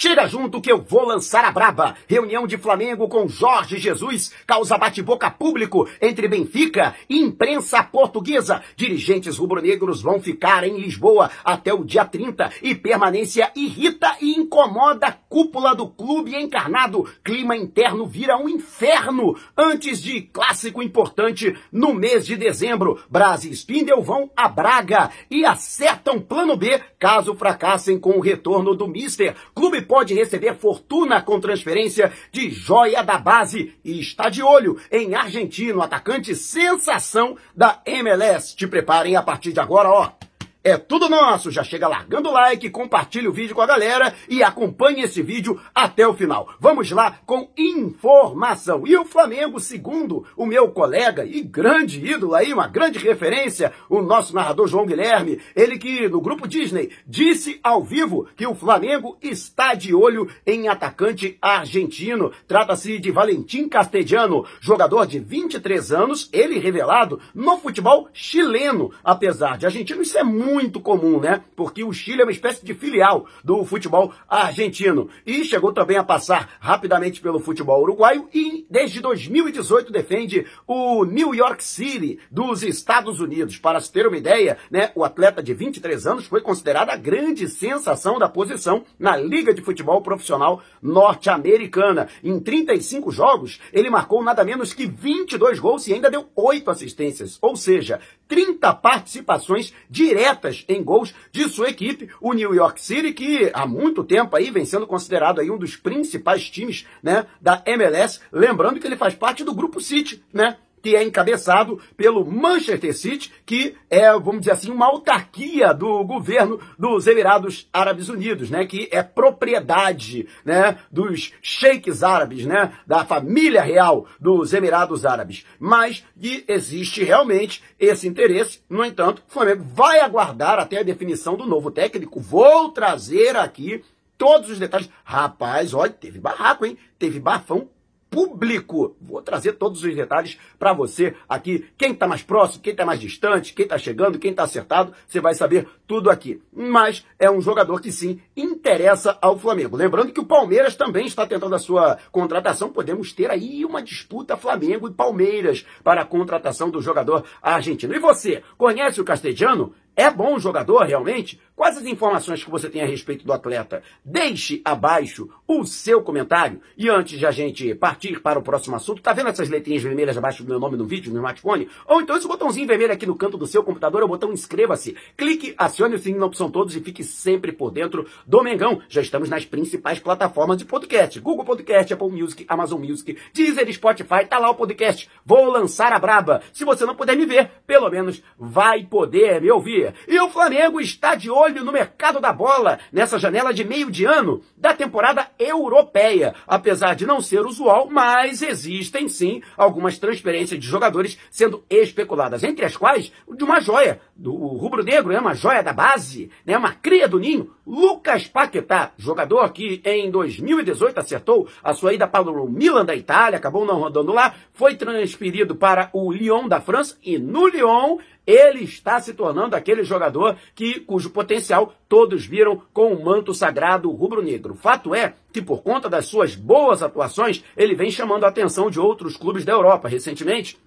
Chega junto que eu vou lançar a braba. Reunião de Flamengo com Jorge Jesus causa bate-boca público entre Benfica e imprensa portuguesa. Dirigentes rubro-negros vão ficar em Lisboa até o dia 30 e permanência irrita e incomoda a cúpula do clube encarnado. Clima interno vira um inferno antes de clássico importante no mês de dezembro. Braz e Spindel vão a Braga e acertam plano B caso fracassem com o retorno do Mister. Clube pode receber fortuna com transferência de joia da base e está de olho em argentino, atacante sensação da MLS. Te preparem a partir de agora, ó. É tudo nosso. Já chega largando o like, compartilha o vídeo com a galera e acompanhe esse vídeo até o final. Vamos lá com informação. E o Flamengo, segundo o meu colega e grande ídolo aí, uma grande referência, o nosso narrador João Guilherme, ele que no grupo Disney disse ao vivo que o Flamengo está de olho em atacante argentino. Trata-se de Valentim Castellano, jogador de 23 anos, ele revelado no futebol chileno. Apesar de argentino, isso é muito muito comum, né? Porque o Chile é uma espécie de filial do futebol argentino. E chegou também a passar rapidamente pelo futebol uruguaio e desde 2018 defende o New York City dos Estados Unidos. Para se ter uma ideia, né, o atleta de 23 anos foi considerado a grande sensação da posição na Liga de Futebol Profissional norte-americana. Em 35 jogos, ele marcou nada menos que 22 gols e ainda deu 8 assistências, ou seja, 30 participações diretas em gols de sua equipe, o New York City, que há muito tempo aí vem sendo considerado aí um dos principais times, né, da MLS, lembrando que ele faz parte do grupo City, né? Que é encabeçado pelo Manchester City, que é, vamos dizer assim, uma autarquia do governo dos Emirados Árabes Unidos, né, que é propriedade, né, dos sheiks árabes, né, da família real dos Emirados Árabes. Mas existe realmente esse interesse. No entanto, o Flamengo vai aguardar até a definição do novo técnico. Vou trazer aqui todos os detalhes. Rapaz, olha, teve barraco, hein? Teve bafão público. Vou trazer todos os detalhes para você aqui. Quem está mais próximo, quem está mais distante, quem está chegando, quem está acertado, você vai saber tudo aqui. Mas é um jogador que sim interessa ao Flamengo. Lembrando que o Palmeiras também está tentando a sua contratação. Podemos ter aí uma disputa Flamengo e Palmeiras para a contratação do jogador argentino. E você, conhece o Castelhano? É bom jogador realmente? Quais as informações que você tem a respeito do atleta? Deixe abaixo o seu comentário. E antes de a gente partir para o próximo assunto, tá vendo essas letrinhas vermelhas abaixo do meu nome no vídeo, no smartphone? Ou então esse botãozinho vermelho aqui no canto do seu computador é o botão inscreva-se. Clique, acione o sininho na opção todos e fique sempre por dentro do Mengão. Já estamos nas principais plataformas de podcast. Google Podcast, Apple Music, Amazon Music, Deezer, Spotify, tá lá o podcast. Vou lançar a braba. Se você não puder me ver, pelo menos vai poder me ouvir. E o Flamengo está de olho no mercado da bola nessa janela de meio de ano da temporada europeia. Apesar de não ser usual, mas existem sim algumas transferências de jogadores sendo especuladas, entre as quais de uma joia do rubro-negro, é uma joia da base, né, uma cria do ninho, Lucas Paquetá, jogador que em 2018 acertou a sua ida para o Milan da Itália, acabou não rodando lá, foi transferido para o Lyon da França e no Lyon ele está se tornando aquele jogador que cujo potencial todos viram com o manto sagrado rubro-negro. Fato é que por conta das suas boas atuações, ele vem chamando a atenção de outros clubes da Europa. Recentemente,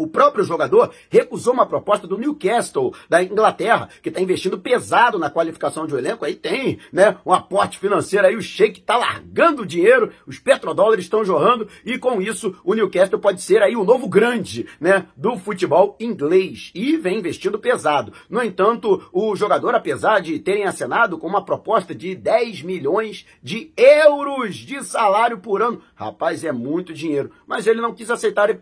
o próprio jogador recusou uma proposta do Newcastle, da Inglaterra, que está investindo pesado na qualificação de um elenco. Aí tem né, um aporte financeiro aí, o Sheik está largando dinheiro, os petrodólares estão jorrando, e com isso o Newcastle pode ser aí o novo grande né, do futebol inglês. E vem investindo pesado. No entanto, o jogador, apesar de terem acenado com uma proposta de 10 milhões de euros de salário por ano, rapaz, é muito dinheiro. Mas ele não quis aceitar e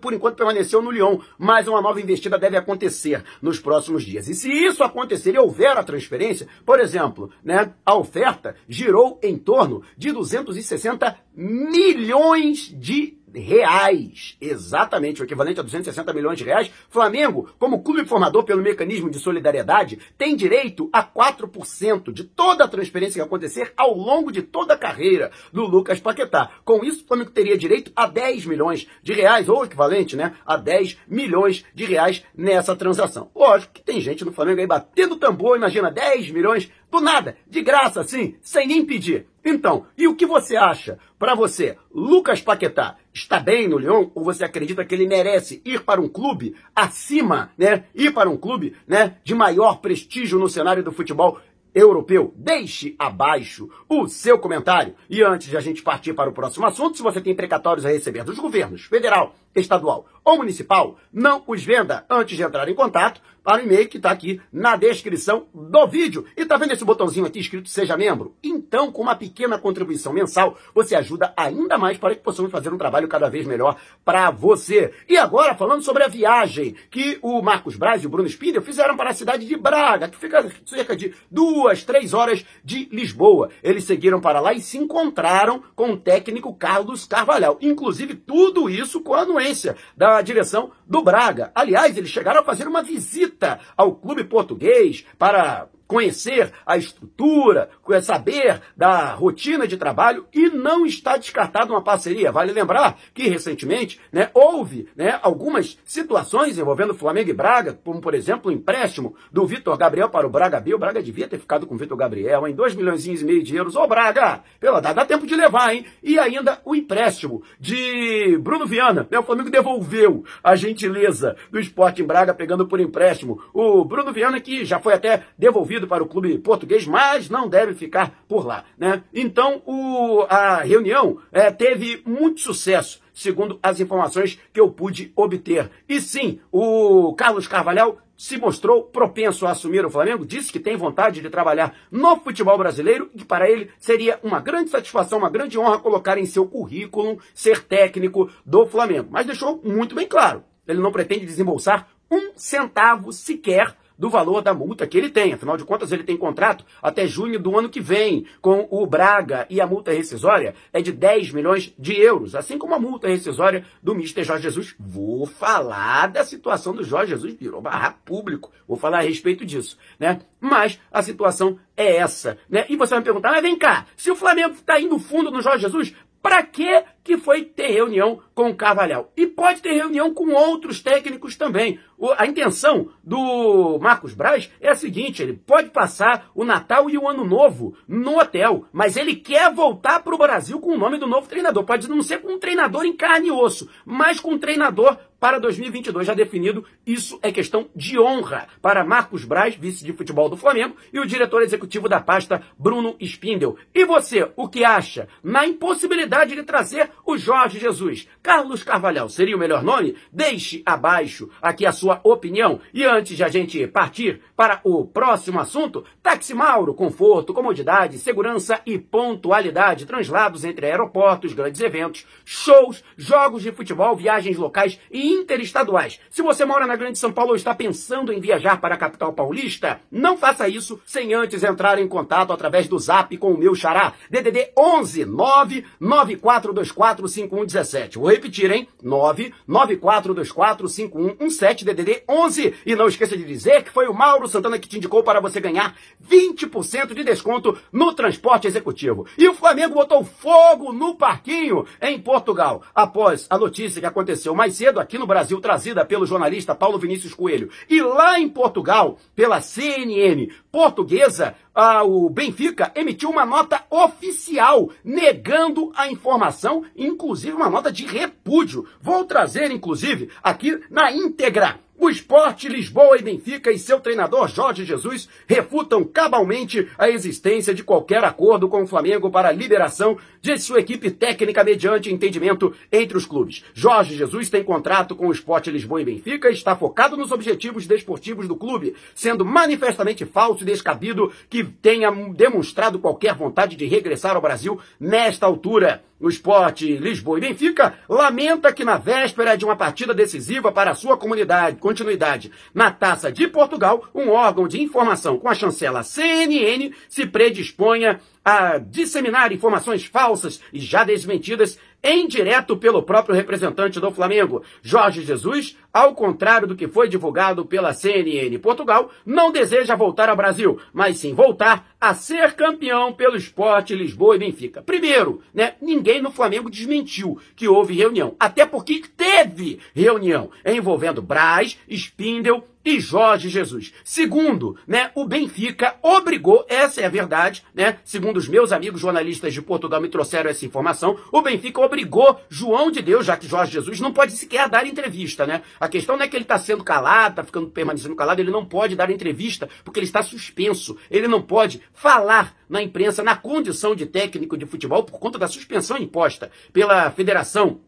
por enquanto permanecer aconteceu no Lyon, mas uma nova investida deve acontecer nos próximos dias. E se isso acontecer e houver a transferência, por exemplo, né, a oferta girou em torno de 260 milhões de reais, exatamente o equivalente a 260 milhões de reais, Flamengo, como clube formador pelo mecanismo de solidariedade, tem direito a 4% de toda a transferência que acontecer ao longo de toda a carreira do Lucas Paquetá. Com isso, o Flamengo teria direito a 10 milhões de reais, ou equivalente, né, a 10 milhões de reais nessa transação. Lógico que tem gente no Flamengo aí batendo tambor, imagina 10 milhões do nada, de graça assim, sem nem pedir. Então, e o que você acha? Para você, Lucas Paquetá está bem no Lyon ou você acredita que ele merece ir para um clube acima, né? Ir para um clube, né, de maior prestígio no cenário do futebol europeu. Deixe abaixo o seu comentário. E antes de a gente partir para o próximo assunto, se você tem precatórios a receber dos governos federal, estadual ou municipal, não os venda antes de entrar em contato para o e-mail que está aqui na descrição do vídeo. E tá vendo esse botãozinho aqui escrito Seja Membro? Então, com uma pequena contribuição mensal, você ajuda ainda mais para que possamos fazer um trabalho cada vez melhor para você. E agora, falando sobre a viagem que o Marcos Braz e o Bruno Spindel fizeram para a cidade de Braga, que fica cerca de duas, três horas de Lisboa. Eles seguiram para lá e se encontraram com o técnico Carlos Carvalhal. Inclusive, tudo isso com a anuência da direção do Braga. Aliás, eles chegaram a fazer uma visita ao clube português para conhecer a estrutura, saber da rotina de trabalho e não está descartada uma parceria. Vale lembrar que recentemente né, houve né, algumas situações envolvendo Flamengo e Braga, como por exemplo o empréstimo do Vitor Gabriel para o Braga B. O Braga devia ter ficado com o Vitor Gabriel em 2 milhões e meio de euros. Ô Braga, pela dá, dá tempo de levar, hein? E ainda o empréstimo de Bruno Viana. Né, o Flamengo devolveu a gentileza do esporte em Braga pegando por empréstimo. O Bruno Viana que já foi até devolvido para o clube português, mas não deve ficar por lá. Né? Então, o, a reunião é, teve muito sucesso, segundo as informações que eu pude obter. E sim, o Carlos Carvalhal se mostrou propenso a assumir o Flamengo, disse que tem vontade de trabalhar no futebol brasileiro e que para ele seria uma grande satisfação, uma grande honra colocar em seu currículo ser técnico do Flamengo. Mas deixou muito bem claro, ele não pretende desembolsar um centavo sequer do valor da multa que ele tem. Afinal de contas, ele tem contrato até junho do ano que vem com o Braga e a multa rescisória é de 10 milhões de euros, assim como a multa rescisória do Mister Jorge Jesus. Vou falar da situação do Jorge Jesus, virou barra público. Vou falar a respeito disso, né? Mas a situação é essa, né? E você vai me perguntar, mas vem cá, se o Flamengo está indo fundo no Jorge Jesus, para que que foi ter reunião com o Carvalhal? E pode ter reunião com outros técnicos também. O, a intenção do Marcos Braz é a seguinte: ele pode passar o Natal e o Ano Novo no hotel, mas ele quer voltar para o Brasil com o nome do novo treinador. Pode não ser com um treinador em carne e osso, mas com um treinador para 2022 já definido. Isso é questão de honra para Marcos Braz, vice de futebol do Flamengo, e o diretor executivo da pasta, Bruno Spindel. E você, o que acha? Na impossibilidade de trazer o Jorge Jesus. Carlos Carvalhal seria o melhor nome? Deixe abaixo aqui a sua opinião. E antes de a gente partir para o próximo assunto, Táxi Mauro, conforto, comodidade, segurança e pontualidade, translados entre aeroportos, grandes eventos, shows, jogos de futebol, viagens locais e interestaduais. Se você mora na Grande São Paulo ou está pensando em viajar para a capital paulista, não faça isso sem antes entrar em contato através do zap com o meu xará, DDD 11 99424 994245117. Vou repetir, hein? 994245117 DDD 11. E não esqueça de dizer que foi o Mauro Santana que te indicou para você ganhar 20% de desconto no transporte executivo. E o Flamengo botou fogo no parquinho em Portugal, após a notícia que aconteceu mais cedo aqui no Brasil, trazida pelo jornalista Paulo Vinícius Coelho. E lá em Portugal, pela CNN portuguesa, ah, o Benfica emitiu uma nota oficial negando a informação, inclusive uma nota de repúdio. Vou trazer, inclusive, aqui na íntegra o esporte, Lisboa e Benfica e seu treinador Jorge Jesus refutam cabalmente a existência de qualquer acordo com o Flamengo para a liberação de sua equipe técnica mediante entendimento entre os clubes. Jorge Jesus tem contrato com o esporte Lisboa e Benfica e está focado nos objetivos desportivos do clube, sendo manifestamente falso e descabido que tenha demonstrado qualquer vontade de regressar ao Brasil nesta altura. O esporte Lisboa e Benfica lamenta que na véspera de uma partida decisiva para a sua comunidade, continuidade. Na Taça de Portugal, um órgão de informação com a chancela CNN se predisponha a disseminar informações falsas e já desmentidas em direto pelo próprio representante do Flamengo, Jorge Jesus, ao contrário do que foi divulgado pela CNN Portugal, não deseja voltar ao Brasil, mas sim voltar a ser campeão pelo esporte Lisboa e Benfica. Primeiro, né, ninguém no Flamengo desmentiu que houve reunião, até porque teve reunião envolvendo Braz, Spindel e Jorge Jesus. Segundo, né, o Benfica obrigou, essa é a verdade, né, segundo os meus amigos jornalistas de Portugal me trouxeram essa informação, o Benfica obrigou João de Deus, já que Jorge Jesus não pode sequer dar entrevista, né? A questão não é que ele está sendo calado, está ficando permanecendo calado, ele não pode dar entrevista porque ele está suspenso. Ele não pode falar na imprensa na condição de técnico de futebol por conta da suspensão imposta pela Federação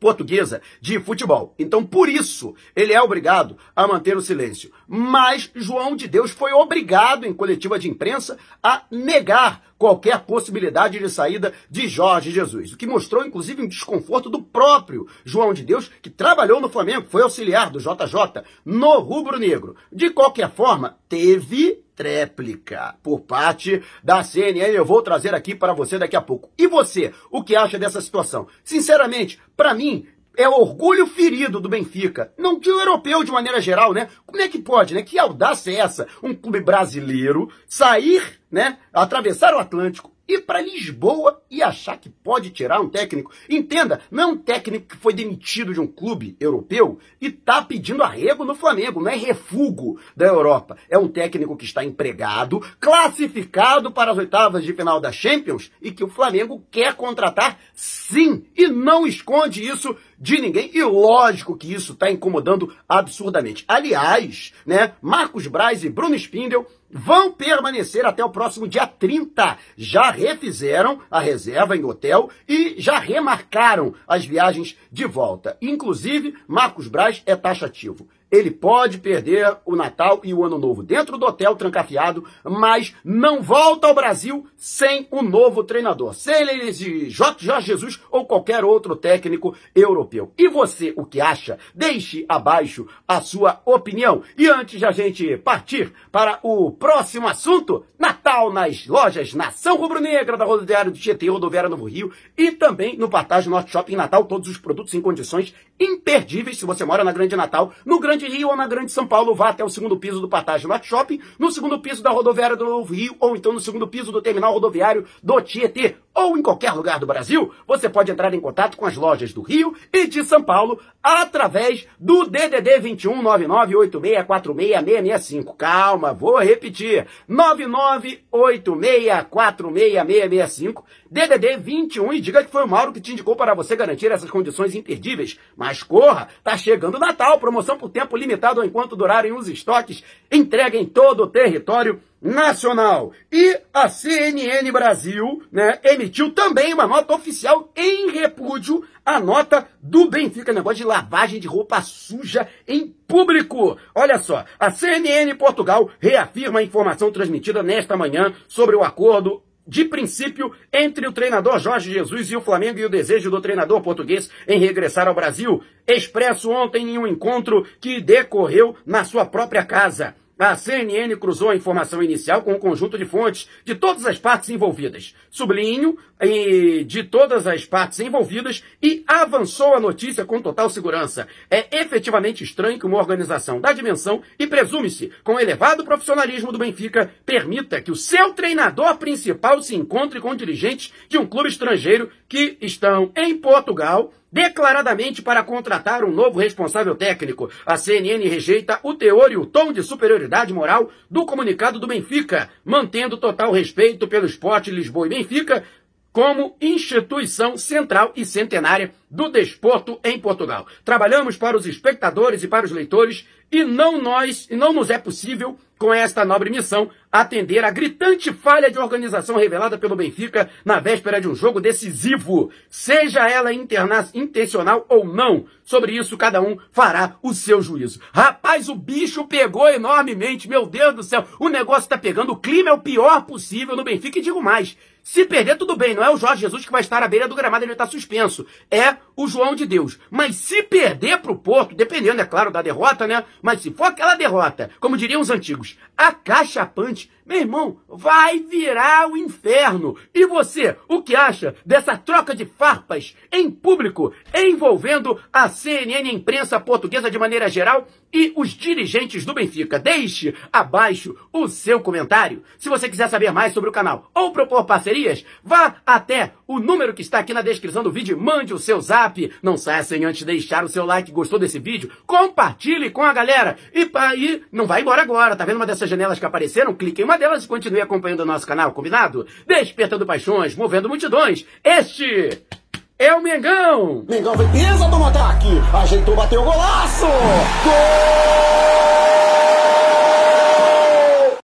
portuguesa de futebol. Então, por isso, ele é obrigado a manter o silêncio. Mas João de Deus foi obrigado, em coletiva de imprensa, a negar qualquer possibilidade de saída de Jorge Jesus. O que mostrou, inclusive, um desconforto do próprio João de Deus, que trabalhou no Flamengo, foi auxiliar do JJ no Rubro Negro. De qualquer forma, teve tréplica por parte da CNN. Eu vou trazer aqui para você daqui a pouco. E você, o que acha dessa situação? Sinceramente, para mim, é orgulho ferido do Benfica, não de um europeu de maneira geral, né? Como é que pode, né? Que audácia é essa? Um clube brasileiro sair, né? Atravessar o Atlântico ir para Lisboa e achar que pode tirar um técnico. Entenda, não é um técnico que foi demitido de um clube europeu e está pedindo arrego no Flamengo, não é refugo da Europa. É um técnico que está empregado, classificado para as oitavas de final da Champions e que o Flamengo quer contratar sim e não esconde isso de ninguém. E lógico que isso está incomodando absurdamente. Aliás, né, Marcos Braz e Bruno Spindel vão permanecer até o próximo dia 30. Já refizeram a reserva em hotel e já remarcaram as viagens de volta. Inclusive, Marcos Braz é taxativo ele pode perder o Natal e o Ano Novo dentro do hotel trancafiado, mas não volta ao Brasil sem o um novo treinador, seja ele de Jorge Jesus ou qualquer outro técnico europeu. E você, o que acha? Deixe abaixo a sua opinião. E antes de a gente partir para o próximo assunto, Natal nas lojas Nação Rubro-Negra da Rodoviária do Tietê, Rodoviária Novo Rio e também no Partage Norte Shopping Natal, todos os produtos em condições imperdíveis se você mora na Grande Natal, no Grande Grande Rio ou na Grande São Paulo, vá até o segundo piso do Patage Norte Shopping, no segundo piso da rodoviária do Rio, ou então no segundo piso do terminal rodoviário do Tietê, ou em qualquer lugar do Brasil, você pode entrar em contato com as lojas do Rio e de São Paulo através do DDD 21 998646665. Calma, vou repetir. 998646665. DDD 21 e diga que foi o Mauro que te indicou para você garantir essas condições imperdíveis. Mas corra, tá chegando Natal, promoção por tempo limitado enquanto durarem os estoques, entrega em todo o território nacional. E a CNN Brasil, né, emitiu também uma nota oficial em repúdio à nota do Benfica, negócio de lavagem de roupa suja em público. Olha só, a CNN Portugal reafirma a informação transmitida nesta manhã sobre o acordo de princípio entre o treinador Jorge Jesus e o Flamengo e o desejo do treinador português em regressar ao Brasil, expresso ontem em um encontro que decorreu na sua própria casa. A CNN cruzou a informação inicial com um conjunto de fontes de todas as partes envolvidas. Sublinho, de todas as partes envolvidas e avançou a notícia com total segurança. É efetivamente estranho que uma organização da dimensão e presume-se com elevado profissionalismo do Benfica permita que o seu treinador principal se encontre com dirigentes de um clube estrangeiro que estão em Portugal declaradamente para contratar um novo responsável técnico. A CNN rejeita o teor e o tom de superioridade moral do comunicado do Benfica, mantendo total respeito pelo esporte Lisboa e Benfica como instituição central e centenária do desporto em Portugal. Trabalhamos para os espectadores e para os leitores e não nós, e não nos é possível com esta nobre missão, atender a gritante falha de organização revelada pelo Benfica na véspera de um jogo decisivo, seja ela intencional ou não. Sobre isso, cada um fará o seu juízo. Rapaz, o bicho pegou enormemente, meu Deus do céu, o negócio está pegando, o clima é o pior possível no Benfica e digo mais. Se perder, tudo bem, não é o Jorge Jesus que vai estar à beira do gramado, ele está suspenso. É o João de Deus. Mas se perder para o Porto, dependendo, é claro, da derrota, né? Mas se for aquela derrota, como diriam os antigos, acachapante, meu irmão, vai virar o inferno. E você, o que acha dessa troca de farpas em público envolvendo a CNN, a imprensa portuguesa de maneira geral e os dirigentes do Benfica? Deixe abaixo o seu comentário. Se você quiser saber mais sobre o canal ou propor parceria, Vá até o número que está aqui na descrição do vídeo, mande o seu zap. Não saia sem antes deixar o seu like, gostou desse vídeo? Compartilhe com a galera. E aí, não vai embora agora, tá vendo uma dessas janelas que apareceram? Clique em uma delas e continue acompanhando o nosso canal, combinado? Despertando paixões, movendo multidões. Este é o Mengão! Mengão vem pesa do ataque, ajeitou, bateu o golaço! Gol!